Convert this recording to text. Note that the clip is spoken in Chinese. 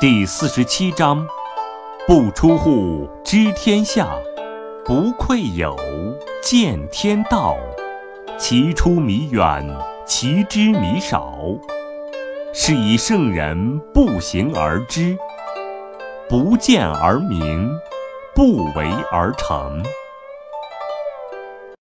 第四十七章不出户知天下不愧有见天道其出弥远其知弥少是以圣人不行而知不见而明不为而成。